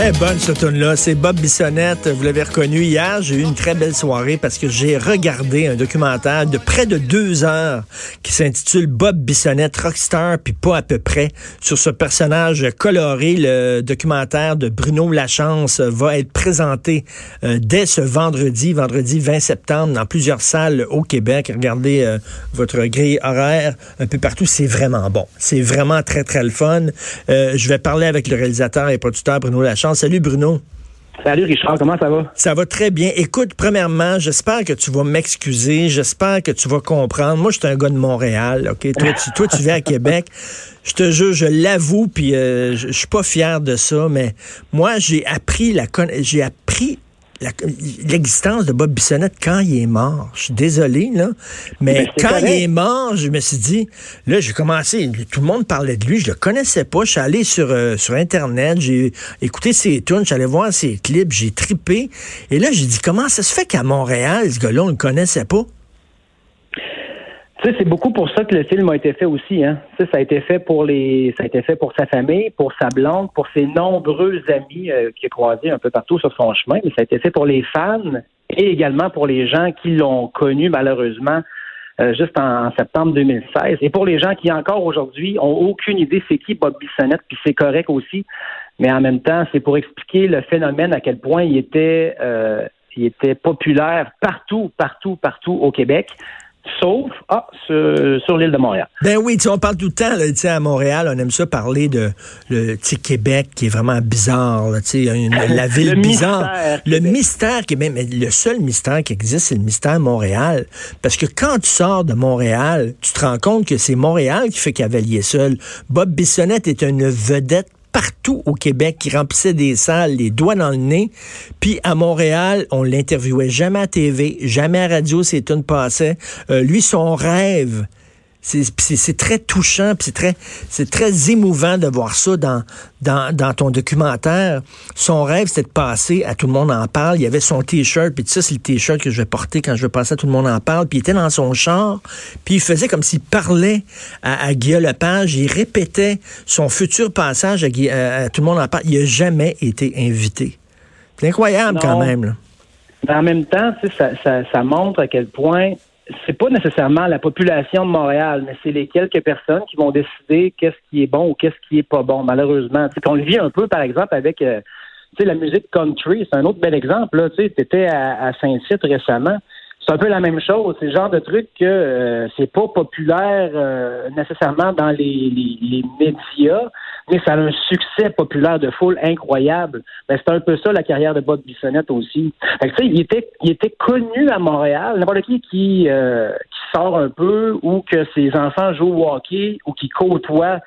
Très bonne ce tune-là. C'est Bob Bissonnette. Vous l'avez reconnu hier. J'ai eu une très belle soirée parce que j'ai regardé un documentaire de près de deux heures qui s'intitule Bob Bissonnette, Rockstar, puis pas à peu près, sur ce personnage coloré. Le documentaire de Bruno Lachance va être présenté euh, dès ce vendredi, vendredi 20 septembre, dans plusieurs salles au Québec. Regardez euh, votre grille horaire un peu partout. C'est vraiment bon. C'est vraiment très, très le fun. Euh, je vais parler avec le réalisateur et producteur Bruno Lachance. Salut Bruno. Salut Richard, comment ça va? Ça va très bien. Écoute, premièrement, j'espère que tu vas m'excuser. J'espère que tu vas comprendre. Moi, je suis un gars de Montréal, OK? Toi, tu, toi, tu viens à Québec. Je te jure, je l'avoue, puis euh, je, je suis pas fier de ça, mais moi, j'ai appris la j'ai appris l'existence de Bob Bissonnette quand il est mort. Je suis désolé, là. Mais Mais c'est quand correct. il est mort, je me suis dit, là, j'ai commencé, tout le monde parlait de lui, je le connaissais pas. Je suis allé sur, euh, sur Internet, j'ai écouté ses tunes, j'allais voir ses clips, j'ai tripé. Et là, j'ai dit, comment ça se fait qu'à Montréal, ce gars-là, on le connaissait pas? Tu sais, c'est beaucoup pour ça que le film a été fait aussi. Hein. Tu sais, ça a été fait pour les, ça a été fait pour sa famille, pour sa blonde, pour ses nombreux amis euh, qu'il a croisés un peu partout sur son chemin, mais ça a été fait pour les fans et également pour les gens qui l'ont connu malheureusement euh, juste en, septembre 2016. Et pour les gens qui encore aujourd'hui ont aucune idée c'est qui Bob Bissonnette, puis c'est correct aussi, mais en même temps c'est pour expliquer le phénomène à quel point il était, euh, il était populaire partout, partout, partout au Québec. Sauf ah, sur, sur l'île de Montréal. Ben oui, on parle tout le temps, là, à Montréal, on aime ça parler de le Québec qui est vraiment bizarre, là, une- la ville Le bizarre. mystère Le mystère Québec, mais le seul mystère qui existe, c'est le mystère Montréal. Parce que quand tu sors de Montréal, tu te rends compte que c'est Montréal qui fait cavalier seul. Bob Bissonnette est une vedette partout au Québec qui remplissait des salles, les doigts dans le nez. Puis à Montréal, on l'interviewait jamais à TV, jamais à radio, c'est une passait. Euh, lui, son rêve, c'est très touchant, c'est très, c'est très émouvant de voir ça dans, dans, dans ton documentaire. Son rêve, c'était de passer à Tout le monde en parle. Il y avait son T-shirt, puis ça, c'est le T-shirt que je vais porter quand je vais passer à Tout le monde en parle. Puis il était dans son char, puis il faisait comme s'il parlait à, à Guillaume Lepage. Il répétait son futur passage à, à- à Tout le monde en parle. Il n'a jamais été invité. C'est incroyable Non. quand même. là. Mais en même temps, ça, ça montre à quel point c'est pas nécessairement la population de Montréal, mais c'est les quelques personnes qui vont décider qu'est-ce qui est bon ou qu'est-ce qui est pas bon, malheureusement. Sais, qu'on le vit un peu, par exemple, avec euh, la musique country. C'est un autre bel exemple. Là. Tu étais à, à Saint-Cyr récemment. C'est un peu la même chose. C'est le genre de truc que euh, c'est pas populaire euh, nécessairement dans les, les, les médias, mais ça a un succès populaire de foule incroyable. Ben, c'est un peu ça la carrière de Bob Bissonnette aussi. Fait que, il était, il était connu à Montréal. N'importe qui qui, euh, qui sort un peu ou que ses enfants jouent au hockey ou qui côtoie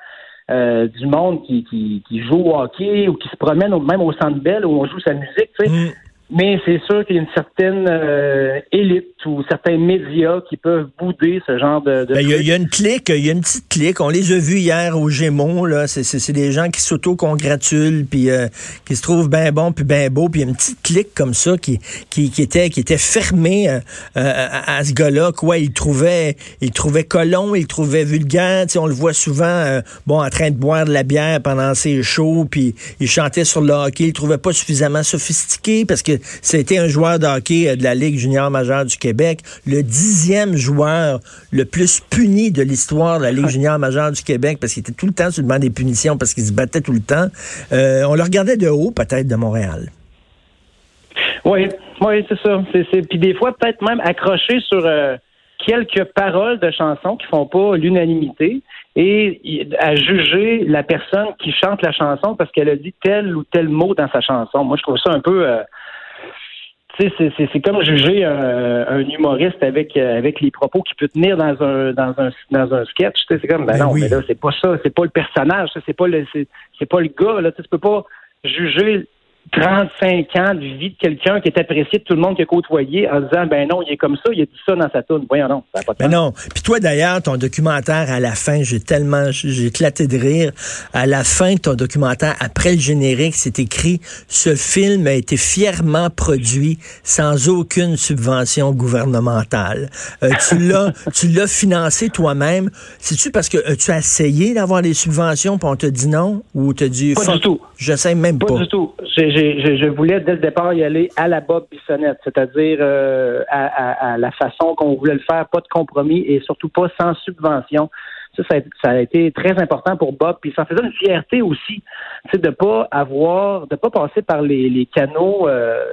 euh, du monde qui, qui, qui joue au hockey ou qui se promène même au Centre Bell où on joue sa musique, tu sais. Mm. Mais c'est sûr qu'il y a une certaine euh, élite ou certains médias qui peuvent bouder ce genre de. de Ben, Il y, y a une clique, il y a une petite clique. On les a vus hier aux Gémeaux. Là, c'est, c'est, c'est des gens qui s'auto-congratulent, puis euh, qui se trouvent bien bons, puis bien beaux. Puis il y a une petite clique comme ça qui, qui, qui était, qui était fermée euh, euh, à, à ce gars-là. Quoi, il trouvait, il trouvait colon, il trouvait vulgaire. Tu sais, on le voit souvent, euh, bon, en train de boire de la bière pendant ses shows, puis il chantait sur le hockey. Il trouvait pas suffisamment sophistiqué parce que c'était un joueur de hockey euh, de la Ligue junior majeure du Québec, le dixième joueur le plus puni de l'histoire de la Ligue junior majeure du Québec parce qu'il était tout le temps sur le banc des punitions parce qu'il se battait tout le temps. Euh, on le regardait de haut, peut-être, de Montréal. Oui, oui, c'est ça. C'est. Puis des fois, peut-être même accroché sur euh, quelques paroles de chansons qui font pas l'unanimité et à juger la personne qui chante la chanson parce qu'elle a dit tel ou tel mot dans sa chanson. Moi, je trouve ça un peu. euh, c'est- c'est c'est comme juger un, un humoriste avec euh, avec les propos qu'il peut tenir dans un dans un dans un sketch. Tu sais, c'est comme ben, Ben non, oui. mais là c'est pas ça, c'est pas le personnage, c'est pas le c'est c'est pas le gars là. Tu peux pas juger 35 ans de vie de quelqu'un qui est apprécié de tout le monde qui a côtoyé en disant ben non, il est comme ça, il a dit ça dans sa tune. Voyons non, ça a pas de sens. non. Puis toi, d'ailleurs, ton documentaire, à la fin, j'ai tellement, j'ai éclaté de rire. À la fin de ton documentaire, après le générique, c'est écrit, ce film a été fièrement produit sans aucune subvention gouvernementale. Euh, tu l'as, tu l'as financé toi-même. C'est-tu parce que euh, tu as essayé d'avoir des subventions puis on te dit non? Ou t'as dit, Pas du tout. j'essaie même Pas pas. du tout. J'ai- je voulais dès le départ y aller à la Bob Bissonnette, c'est-à-dire euh, à, la façon qu'on voulait le faire, pas de compromis et surtout pas sans subvention. Ça, ça a, été très important pour Bob, puis ça faisait une fierté aussi, de pas avoir, de pas passer par les, canaux euh,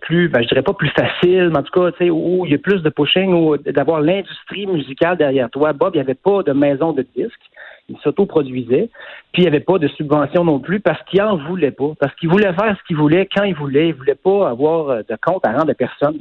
plus, ben, je dirais pas plus faciles, mais en tout cas, où il y a plus de pushing, ou d'avoir l'industrie musicale derrière toi. Bob, il n'y avait pas de maison de disques il s'autoproduisait, puis il n'y avait pas de subvention non plus parce qu'il en voulait pas, parce qu'il voulait faire ce qu'il voulait quand il voulait, il voulait pas avoir euh, de compte à rendre à personne.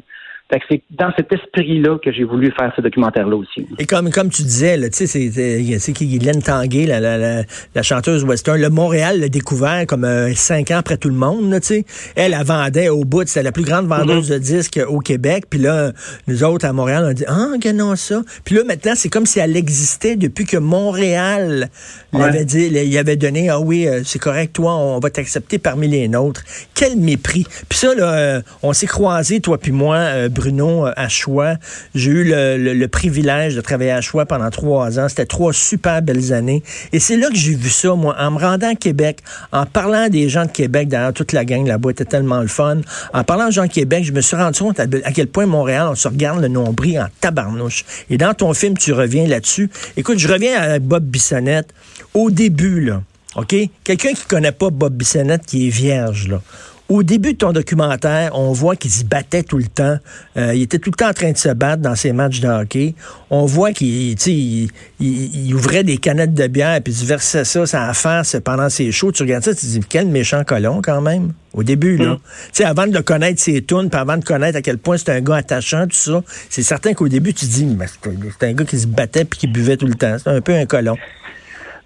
Fait que c'est dans cet esprit-là que j'ai voulu faire ce documentaire-là aussi. Et comme, comme tu disais, là, tu sais, c'est, c'est, c'est qui Guylaine Tanguay, la, la, la, la chanteuse western. Le Montréal l'a découvert comme euh, cinq ans après tout le monde, tu sais. Elle, elle vendait au bout, c'était la plus grande vendeuse de disques au Québec. Puis là, nous autres, à Montréal, on dit, ah, regardons ça. Puis là, maintenant, c'est comme si elle existait depuis que Montréal l'avait dit, il avait donné, ah oui, euh, c'est correct, toi, on va t'accepter parmi les nôtres. Quel mépris. Puis ça, là, euh, on s'est croisés, toi puis moi, euh, Bruno, euh, à Choix. J'ai eu le, privilège de travailler à Choix pendant trois ans. C'était trois super belles années. Et c'est là que j'ai vu ça, moi, en me rendant à Québec, en parlant des gens de Québec, d'ailleurs, toute la gang là-bas était tellement le fun. En parlant aux gens de Québec, je me suis rendu compte à, à quel point Montréal, on se regarde le nombril en tabarnouche. Et dans ton film, tu reviens là-dessus. Écoute, je reviens à Bob Bissonnette. Au début, là, OK? Quelqu'un qui connaît pas Bob Bissonnette, qui est vierge, là. Au début de ton documentaire, on voit qu'il se battait tout le temps. Euh, il était tout le temps en train de se battre dans ses matchs de hockey. On voit qu'il tu sais, il, il- il ouvrait des canettes de bière puis il versait ça ça face pendant ses shows. Tu regardes ça, tu te dis quel méchant colon quand même. Au début, là. Tu sais, avant de le connaître ses tunes, puis avant de connaître à quel point c'est un gars attachant, tout ça, c'est certain qu'au début, tu te dis, mais c'est c'est un gars qui se battait puis qui buvait tout le temps. C'est un peu un colon.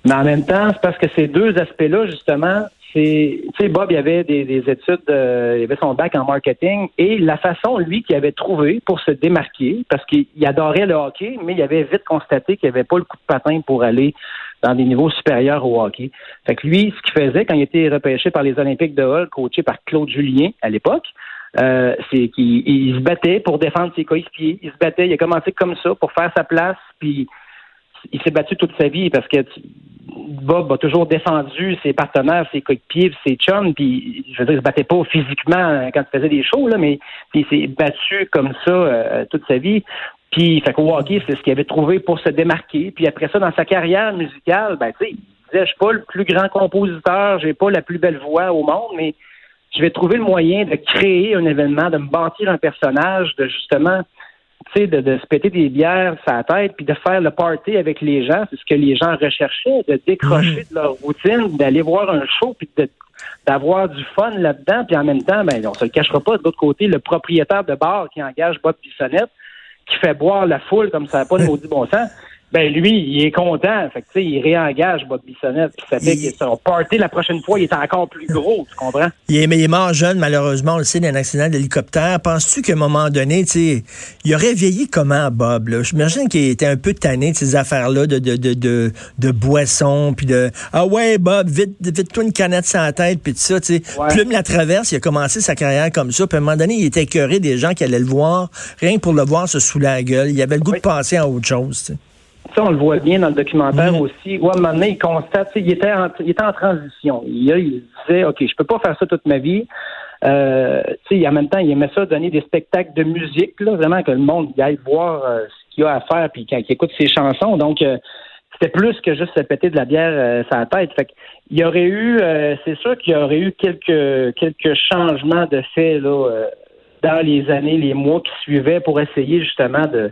Mais en même temps, c'est parce que ces deux aspects-là, justement, c'est, tu sais, Bob, il avait des, des études, euh, il avait son bac en marketing et la façon, lui, qu'il avait trouvé pour se démarquer, parce qu'il il adorait le hockey, mais il avait vite constaté qu'il avait pas le coup de patin pour aller dans des niveaux supérieurs au hockey. Fait que lui, ce qu'il faisait quand il était repêché par les Olympiques de Hull, coaché par Claude Julien à l'époque, euh, c'est qu'il il se battait pour défendre ses coéquipiers. Il se battait, il a commencé comme ça pour faire sa place, puis il s'est battu toute sa vie parce que Bob a toujours défendu ses partenaires, ses coéquipiers, ses chums, puis je veux dire, il se battait pas physiquement quand il faisait des shows, là, mais il s'est battu comme ça euh, toute sa vie. Puis, fait qu'au hockey, c'est ce qu'il avait trouvé pour se démarquer. Puis après ça, dans sa carrière musicale, ben, tu sais, il disait, je suis pas le plus grand compositeur, j'ai pas la plus belle voix au monde, mais je vais trouver le moyen de créer un événement, de me bâtir un personnage, de justement tu sais, de, de se péter des bières sur la tête, puis de faire le party avec les gens, c'est ce que les gens recherchaient, de décrocher de leur routine, d'aller voir un show, puis de- d'avoir du fun là-dedans, puis en même temps, ben, on se le cachera pas, de l'autre côté, le propriétaire de bar qui engage Bob Bissonnette, qui fait boire la foule comme ça n'a pas de maudit bon sens, ben lui, il est content. Fait que, tu sais, il réengage Bob Bissonnette, puis ça fait Il- que son party la prochaine fois, il est encore plus gros, tu comprends? Il est, mais il est mort jeune, malheureusement, on le sait, d'un accident d'hélicoptère. Penses-tu qu'à un moment donné, tu sais, il aurait vieilli comment, Bob? J'imagine qu'il était un peu tanné de ces affaires-là de, de, de, de, de boissons, puis de « Ah ouais, Bob, vite, vite-toi une canette la tête, puis tout ça, tu sais. Ouais. Plume la traverse, il a commencé sa carrière comme ça, puis à un moment donné, il était écœuré des gens qui allaient le voir, rien que pour le voir se saouler la gueule. Il avait le goût Oui. de passer à autre chose. Ça, on le voit bien dans le documentaire Mhm. aussi. Ouais, à un moment donné, il constate, il était en, il était en transition. Il, il disait, OK, je peux pas faire ça toute ma vie. Euh, en même temps, il aimait ça donner des spectacles de musique, là, vraiment que le monde aille voir euh, ce qu'il a à faire, puis quand il écoute ses chansons. Donc, euh, c'était plus que juste se péter de la bière euh, sur la tête. Fait il y aurait eu, euh, c'est sûr qu'il y aurait eu quelques quelques changements de fait là dans les années, les mois qui suivaient pour essayer justement de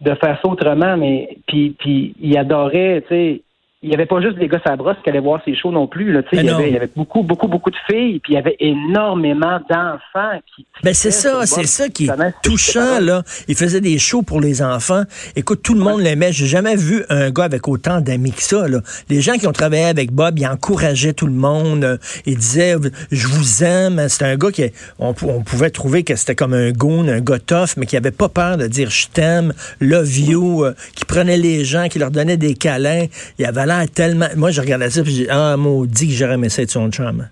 de faire ça autrement, mais puis, puis il adorait, tu sais, il n'y avait pas juste des gars à brosse qui allaient voir ses shows non plus. Là, tu sais, Mais il, y avait, il y avait beaucoup, beaucoup, beaucoup de filles, puis il y avait énormément d'enfants qui. Ben c'est ça, c'est ça qui est touchant là. Il faisait des shows pour les enfants. Écoute, tout le monde l'aimait. J'ai jamais vu un gars avec autant d'amis que ça. Là. Les gens qui ont travaillé avec Bob, ils encourageaient tout le monde. Euh, Ils disaient, je vous aime. C'était un gars qui, on, pou- on pouvait trouver que c'était comme un goon, un gars tough, mais qui avait pas peur de dire je t'aime, love you, euh, qui prenait les gens, qui leur donnait des câlins. Il avait tellement. Moi, je regardais ça, puis j'ai ah maudit que j'aurais aimé ça être son chum.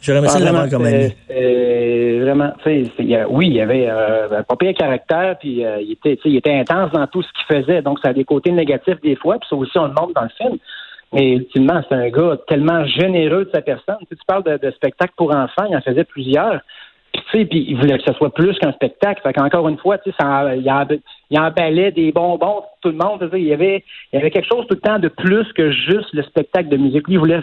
J'aurais aimé ça Ah, l'avoir vraiment, comme ami. vraiment, tu sais, oui, il avait euh, un pas pire caractère, puis euh, il était, il intense dans tout ce qu'il faisait, donc ça a des côtés négatifs des fois, puis ça aussi on le montre dans le film. Mais ultimement, c'est un gars tellement généreux de sa personne. Tu, sais, tu parles de, de spectacles pour enfants, il en faisait plusieurs. Puis, puis il voulait que ce soit plus qu'un spectacle. Fait qu'encore une fois, ça, il, en, il emballait des bonbons pour tout le monde. Il y avait, il y avait quelque chose tout le temps de plus que juste le spectacle de musique. Lui, il voulait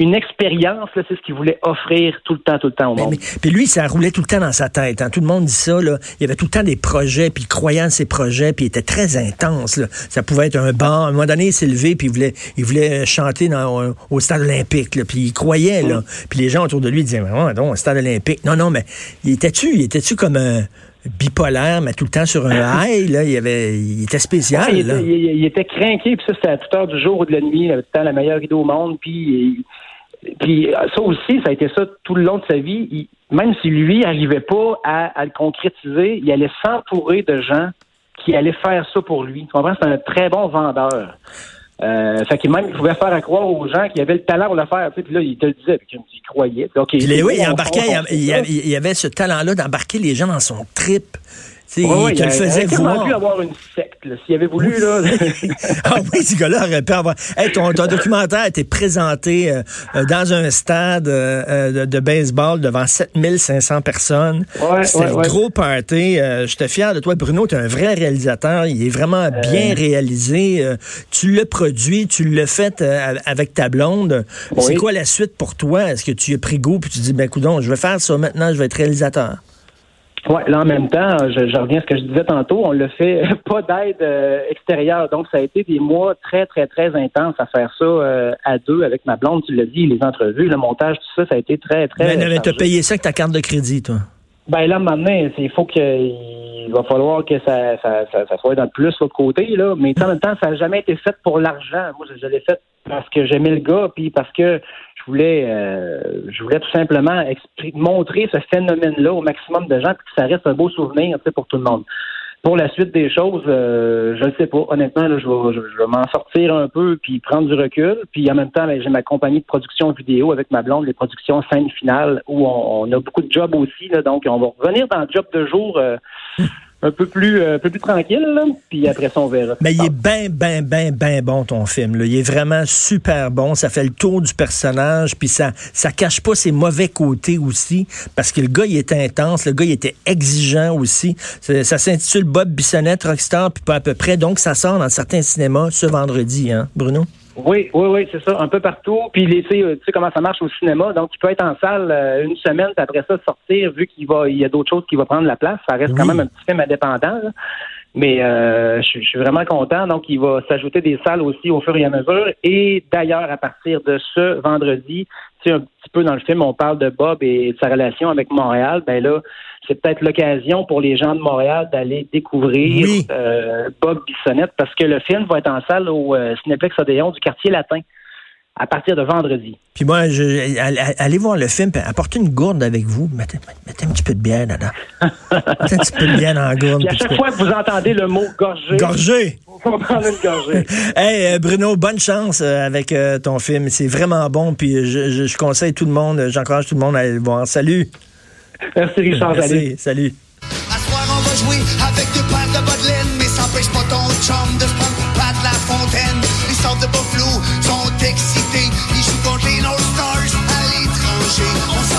une- expérience, là, c'est ce qu'il voulait offrir tout le temps, tout le temps au Mais- monde. mais- puis lui, ça roulait tout le temps dans sa tête. hein. Tout le monde dit ça. Là. Il y avait tout le temps des projets, puis il croyait en ses projets, puis il était très intense. Là. Ça pouvait être un bar. À un moment donné, il s'est levé, puis il voulait, il voulait chanter dans, euh, au stade olympique. Là. Puis il croyait. Là. Puis les gens autour de lui disaient, ouais, donc, stade olympique. Non, non, mais il était-tu, il était-tu comme un bipolaire, mais tout le temps sur un high? Là? Il, avait, il était spécial. Il, là. était, il- il était craqué, puis ça, c'était à toute heure du jour ou de la nuit, il avait tout le temps la meilleure idée au monde, puis, puis ça aussi, ça a été ça tout le long de sa vie. Il- même si lui n'arrivait pas à, à le concrétiser, il allait s'entourer de gens qui allaient faire ça pour lui. Tu comprends? C'est un très bon vendeur. Euh, fait qu'il même il pouvait faire à croire aux gens qu'il avait le talent pour le faire. Puis là, il te le disait, puis il croyait. Puis les- oui, il embarquait, il, il il avait ce talent-là d'embarquer les gens dans son trip. Sais, Ouais, il le faisait il voir. pu avoir une secte, s'il avait voulu, là. ah oui, ce gars-là aurait pu avoir. Hey, ton, ton documentaire a été présenté euh, euh, dans un stade euh, de, de baseball devant 7500 personnes. Ouais, C'était ouais, un gros party. Euh, J'étais fier de toi, Bruno. Tu es un vrai réalisateur. Il est vraiment bien réalisé. Tu l'as produit, tu l'as fait avec ta blonde. C'est quoi la suite pour toi? Est-ce que tu as pris goût puis tu dis, ben coudon, je vais faire ça maintenant, je vais être réalisateur? Oui, là en même temps, je, je reviens à ce que je disais tantôt, on le fait pas d'aide euh, extérieure. Donc, ça a été des mois très, très, très intenses à faire ça euh, à deux avec ma blonde, tu l'as dit, les entrevues, le montage, tout ça, ça a été très, très. Ben, mais t'as payé ça avec ta carte de crédit, toi. Ben là, maintenant, il faut que il va falloir que ça, ça, ça, ça soit dans le plus l'autre côté, là. Mais en même temps, ça n'a jamais été fait pour l'argent. Moi, je, je l'ai fait parce que j'aimais le gars, puis parce que voulais euh, je voulais tout simplement montrer ce phénomène-là au maximum de gens, puis que ça reste un beau souvenir pour tout le monde. Pour la suite des choses, euh, je ne sais pas. Honnêtement, là, je vais, je, je vais m'en sortir un peu puis prendre du recul. Puis en même temps, ben, j'ai ma compagnie de production vidéo avec ma blonde, les productions scène finale, où on, on a beaucoup de jobs aussi. Là, donc, on va revenir dans le job de jour euh, un peu plus euh, un peu plus tranquille. Là, puis après ça, on verra. Mais il est bien, bien, bien, bien bon, ton film. Là. Il est vraiment super bon. Ça fait le tour du personnage, puis ça ça cache pas ses mauvais côtés aussi, parce que le gars, il était intense, le gars, il était exigeant aussi. Ça, ça s'intitule Bob Bissonnette, Rockstar, puis pas à peu près. Donc, ça sort dans certains cinémas ce vendredi, hein, Bruno? Oui, oui, oui, c'est ça, un peu partout. Puis les- tu sais euh, tu sais comment ça marche au cinéma, donc tu peux être en salle euh, une semaine, puis après ça sortir, vu qu'il va, il y a d'autres choses qui vont prendre la place. Ça reste quand même un petit film indépendant. là. Mais euh, je, je suis vraiment content. Donc, il va s'ajouter des salles aussi au fur et à mesure. Et d'ailleurs, à partir de ce vendredi, tu sais, un petit peu dans le film, on parle de Bob et de sa relation avec Montréal. Ben là, c'est peut-être l'occasion pour les gens de Montréal d'aller découvrir Oui. euh, Bob Bissonnette parce que le film va être en salle au euh, Cinéplex Odéon du quartier latin à partir de vendredi. Puis moi, je, allez, voir le film, puis apportez une gourde avec vous. Mettez, mettez un petit peu de bière dedans. mettez un petit peu de bière dans la gourde. Puis à chaque fois que vous entendez le mot gorgé, Gorgé! va prendre une gorgée. Hey euh, Bruno, bonne chance euh, avec ton film. C'est vraiment bon. Puis je, je- je conseille tout le monde, j'encourage tout le monde à aller le voir. Salut. Merci Richard. Merci, allez. salut. À soir, on va jouer avec deux pattes de bas de laine, mais ça empêche pas ton chum de se prendre pas de la fontaine. Les sortes de Buffalo sont excités, ils jouent contre les North Stars à l'étranger.